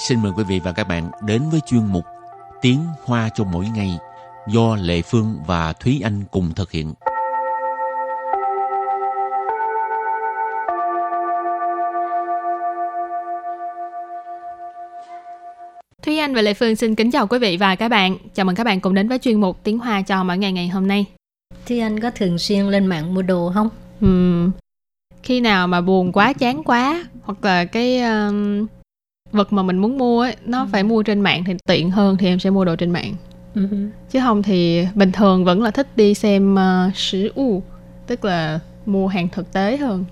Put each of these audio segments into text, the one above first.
xin mời quý vị và các bạn đến với chuyên mục Tiếng Hoa cho mỗi ngày do Lệ Phương và Thúy Anh cùng thực hiện. Thúy Anh và Lệ Phương xin kính chào quý vị và các bạn. Chào mừng các bạn cùng đến với chuyên mục Tiếng Hoa cho mỗi ngày ngày hôm nay. Thúy Anh có thường xuyên lên mạng mua đồ không? Uhm, khi nào mà buồn quá chán quá hoặc là cái um, vật mà mình muốn mua ấy, nó ừ. phải mua trên mạng thì tiện hơn thì em sẽ mua đồ trên mạng. Ừ. Chứ không thì bình thường vẫn là thích đi xem uh, sử u, tức là mua hàng thực tế hơn.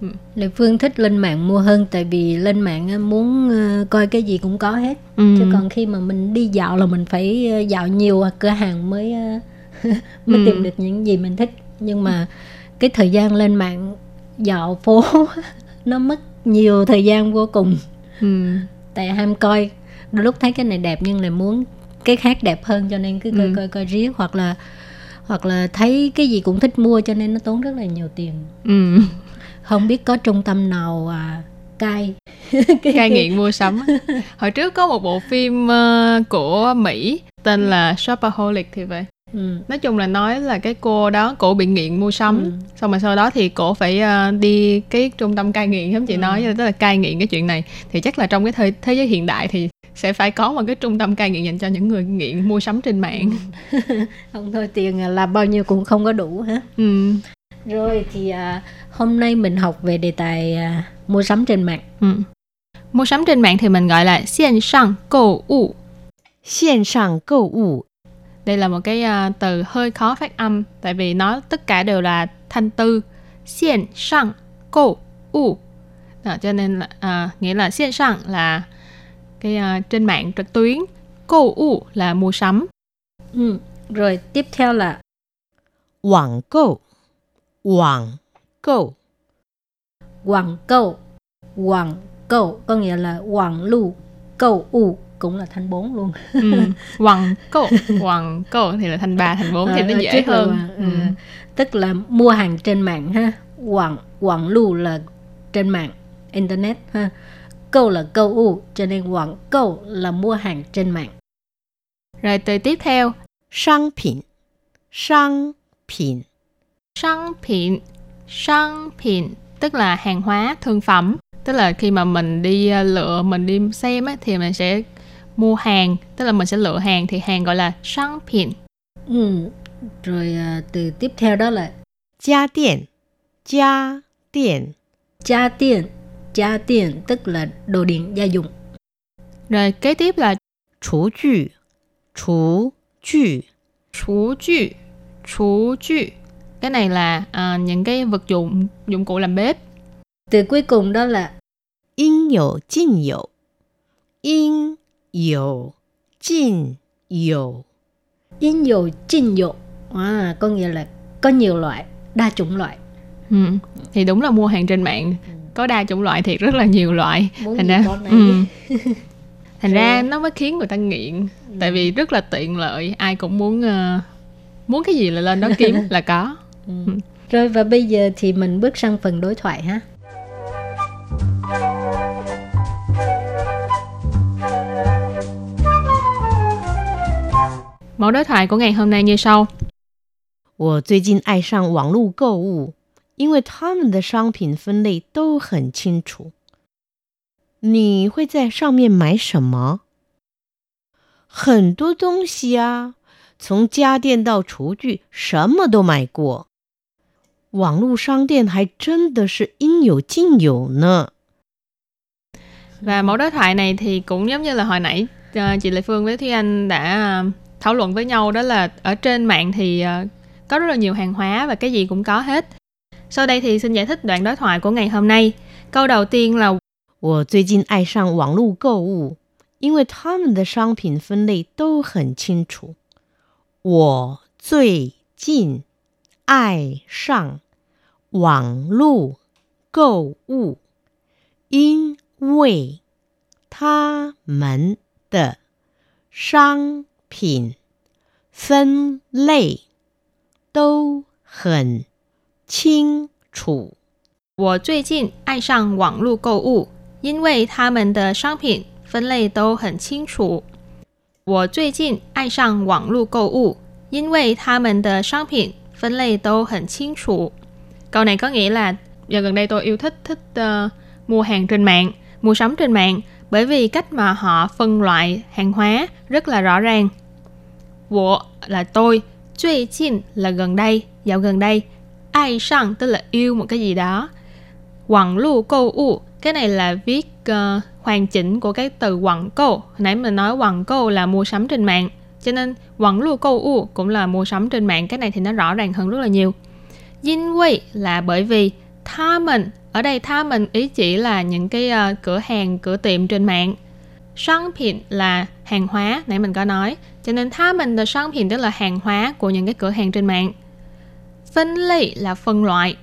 Ừ. Lệ Phương thích lên mạng mua hơn tại vì lên mạng muốn uh, coi cái gì cũng có hết. Ừ. Chứ còn khi mà mình đi dạo là mình phải uh, dạo nhiều cửa hàng mới uh, mới ừ. tìm được những gì mình thích. Nhưng mà cái thời gian lên mạng dạo phố nó mất nhiều thời gian vô cùng ừ. Tại ham coi. Đôi lúc thấy cái này đẹp nhưng lại muốn cái khác đẹp hơn cho nên cứ coi ừ. coi coi riết. Hoặc là hoặc là thấy cái gì cũng thích mua cho nên nó tốn rất là nhiều tiền. Ừ. không biết có trung tâm nào à, cai. Cai nghiện mua sắm hồi trước có một bộ phim uh, của mỹ tên là shopaholic thì vậy Ừ. nói chung là nói là cái cô đó cổ bị nghiện mua sắm ừ. xong mà sau đó thì cổ phải ờ, đi cái trung tâm cai nghiện giống chị ừ. nói tức là cai nghiện cái chuyện này thì chắc là trong cái thế, thế giới hiện đại thì sẽ phải có một cái trung tâm cai nghiện dành cho những người nghiện mua sắm trên mạng ừ. không thôi tiền à, là bao nhiêu cũng không có đủ hả ừ. rồi thì à, hôm nay mình học về đề tài à, mua sắm trên mạng ừ. mua sắm trên mạng thì mình gọi là xiên sang cầu wu xiên sang cầu wu đây là một cái uh, từ hơi khó phát âm tại vì nó tất cả đều là thanh tư. Xiên sang cô u. Đó, cho nên là uh, nghĩa là xiên sang là cái uh, trên mạng trực tuyến. Cô u là mua sắm. Ừ. rồi tiếp theo là quảng câu quảng câu quảng câu quảng câu có nghĩa là quảng lưu câu u cũng là thanh 4 luôn ừ. quặng cổ quặng cổ thì là thanh 3 thanh 4 thì nó dễ hơn là, ừ. ừ. tức là mua hàng trên mạng ha quặng quặng lưu là trên mạng internet ha câu là câu u cho nên quảng câu là mua hàng trên mạng rồi từ tiếp theo商品商品商品商品tức là hàng hóa thương phẩm tức là khi mà mình đi ờ, lựa mình đi xem á, thì mình sẽ mua hàng tức là mình sẽ lựa hàng thì hàng gọi là sản phẩm ừ. rồi à, từ tiếp theo đó là gia điện gia điện gia điện gia điện tức là đồ điện gia dụng. Rồi kế tiếp là chủ cụ chủ cụ chủ cụ chủ cụ cái này là à, những cái vật dụng dụng cụ làm bếp. Từ cuối cùng đó là in hữu, jin hữu. In 有尽有应有尽有 Yên dụ chinh dụ à, Có nghĩa là có nhiều loại Đa chủng loại ừ. Thì đúng là mua hàng trên mạng Có đa chủng loại thiệt rất là nhiều loại Muốn Thành ra ừ. Thành ra nó mới khiến người ta nghiện ừ. Tại vì rất là tiện lợi Ai cũng muốn uh, Muốn cái gì là lên đó kiếm là có ừ. Rồi và bây giờ thì mình bước sang phần đối thoại ha Mẫu đối thoại của ngày hôm nay như sau. 我最近爱上网络购物，因为他们的商品分类都很清楚。你会在上面买什么？很多东西啊，从家电到厨具，什么都买过。网络商店还真的是应有尽有呢。Và mẫu đối thoại này thì cũng giống như là hồi nãy chị Lê Phương với Thúy Anh đã thảo luận với nhau đó là ở trên mạng thì uh, có rất là nhiều hàng hóa và cái gì cũng có hết. Sau đây thì xin giải thích đoạn đối thoại của ngày hôm nay. Câu đầu tiên là 我最近爱上网络购物，因为他们的商品分类都很清楚。我最近爱上网络购物，因为他们的商 品分类都很清楚。我最近爱上网络购物，因为他们的商品 分类都很清楚。我最近爱上网络购物，因为他们的商品分类都很清楚。Câu này có nghĩa là giờ gần đây tôi yêu thích thích uh, mua hàng trên mạng, mua sắm trên mạng bởi vì cách mà họ phân loại hàng hóa rất là rõ ràng. 我 là tôi, Duy Qin là gần đây, dạo gần đây. Ai sang tức là yêu một cái gì đó. Quảng lưu câu u, cái này là viết uh, hoàn chỉnh của cái từ quảng câu. Nãy mình nói quảng câu là mua sắm trên mạng. Cho nên quảng lưu câu u cũng là mua sắm trên mạng. Cái này thì nó rõ ràng hơn rất là nhiều. Yin Wei là bởi vì tha mình ở đây tha mình ý chỉ là những cái uh, cửa hàng cửa tiệm trên mạng. Sang là hàng hóa nãy mình có nói cho nên tha mình là商品tức là hàng hóa của những cái cửa hàng trên mạng phân loại là phân loại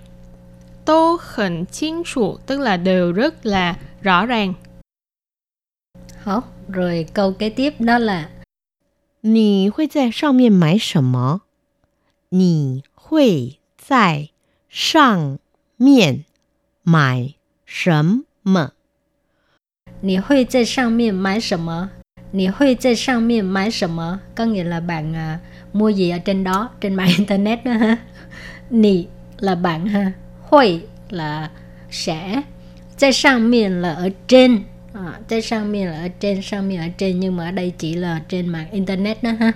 tô hẳn chính chủ tức là đều rất là rõ ràng Hảo, rồi câu kế tiếp đó là 你会在上面买什么？你会在上面买什么？你会在上面买什么？ 你会在上面买什么？có nghĩa là bạn à, mua gì ở trên đó trên mạng internet đó ha. Nì là bạn ha. Hội là sẽ.在上面 là ở trên. À, 在上面 là ở trên, 上面 ở trên nhưng mà ở đây chỉ là trên mạng internet đó ha.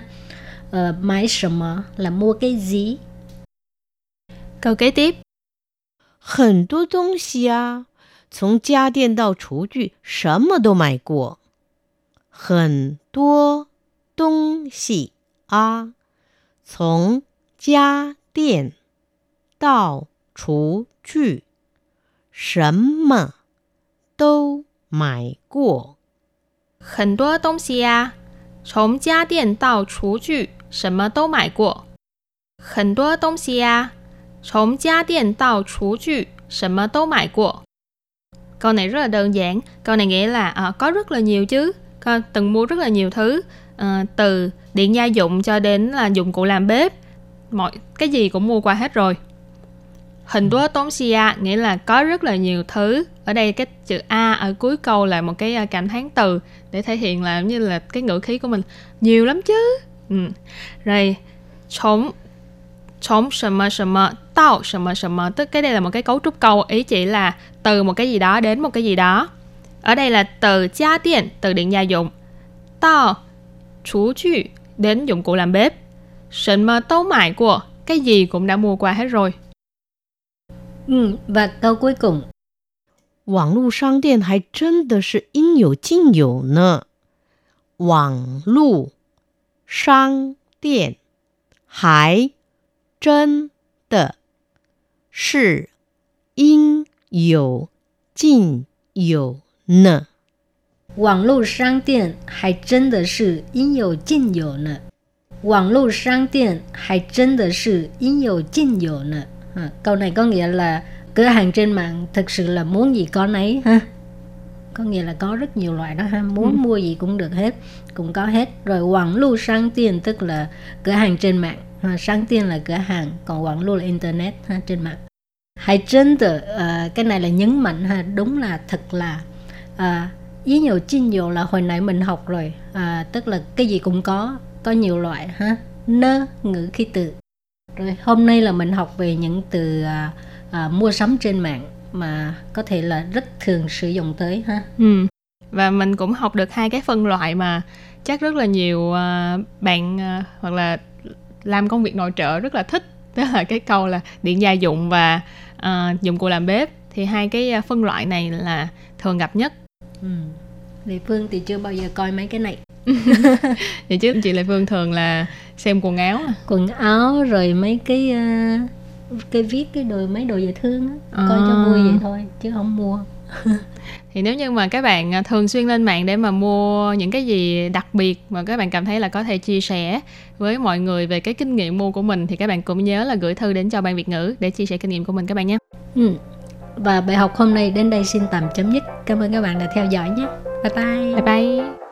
Ờ,买什么 là mua cái gì? Câu kế tiếp 很多东西啊，从家电到厨具，什么都买过。 很多东西啊，从家电到厨具，什么都买过。很多东西呀，从家电到厨具，什么都买过。很多东西呀。从家电到厨具，什么都买过. Câu này rất là đơn giản. Câu này nghĩa là à, có rất là nhiều chứ. có từng mua rất là nhiều thứ. Uh, từ điện gia dụng cho đến là dụng cụ làm bếp mọi cái gì cũng mua qua hết rồi. Hình ừ. tố tốn xia nghĩa là có rất là nhiều thứ. Ở đây cái chữ a ở cuối câu là một cái ờ, cảm thán từ để thể hiện là giống như là cái ngữ khí của mình. Nhiều lắm chứ. Ừ. rồi chống chống sầm sầm tao sầm sầm tức cái đây là một cái cấu trúc câu ý chỉ là từ một cái gì đó đến một cái gì đó. ở đây là từ gia điện từ điện gia dụng tao chú chu đến dụng cụ làm bếp sần mơ tấu mại của cái gì cũng đã mua qua hết rồi ừ, và câu cuối cùng 网络商店还真的是应有尽有呢。网络商店还真的是应有尽有 呢。网络商店还真的是应有尽有呢。网络商店还真的是应有尽有呢。À, câu này có nghĩa là cửa hàng trên mạng thực sự là muốn gì có nấy ha. Có nghĩa là có rất nhiều loại đó ha, muốn ừ. mua gì cũng được hết, cũng có hết. Rồi quảng lưu sang tiền tức là cửa hàng trên mạng ha, sáng tiên là cửa hàng còn quảng lưu là internet ha, trên mạng hãy chân tự uh, cái này là nhấn mạnh ha đúng là thật là à, ý nhiều chinh nhiều là hồi nãy mình học rồi. À, tức là cái gì cũng có có nhiều loại ha? Nơ ngữ khí từ. Rồi hôm nay là mình học về những từ à, à, mua sắm trên mạng mà có thể là rất thường sử dụng tới ha? Ừ. và mình cũng học được hai cái phân loại mà chắc rất là nhiều uh, bạn uh, hoặc là làm công việc nội trợ rất là thích. Đó là cái câu là điện gia dụng và uh, dụng cụ làm bếp. Thì hai cái phân loại này là thường gặp nhất ừ. Lệ Phương thì chưa bao giờ coi mấy cái này vậy chứ chị Lệ Phương thường là xem quần áo à? quần áo rồi mấy cái uh, cái viết cái đồ mấy đồ dễ thương á à. coi cho vui vậy thôi chứ không mua thì nếu như mà các bạn à, thường xuyên lên mạng để mà mua những cái gì đặc biệt mà các bạn cảm thấy là có thể chia sẻ với mọi người về cái kinh nghiệm mua của mình thì các bạn cũng nhớ là gửi thư đến cho ban Việt ngữ để chia sẻ kinh nghiệm của mình các bạn nhé. Ừ. Và bài học hôm nay đến đây xin tạm chấm dứt. Cảm ơn các bạn đã theo dõi nhé. Bye bye. Bye bye.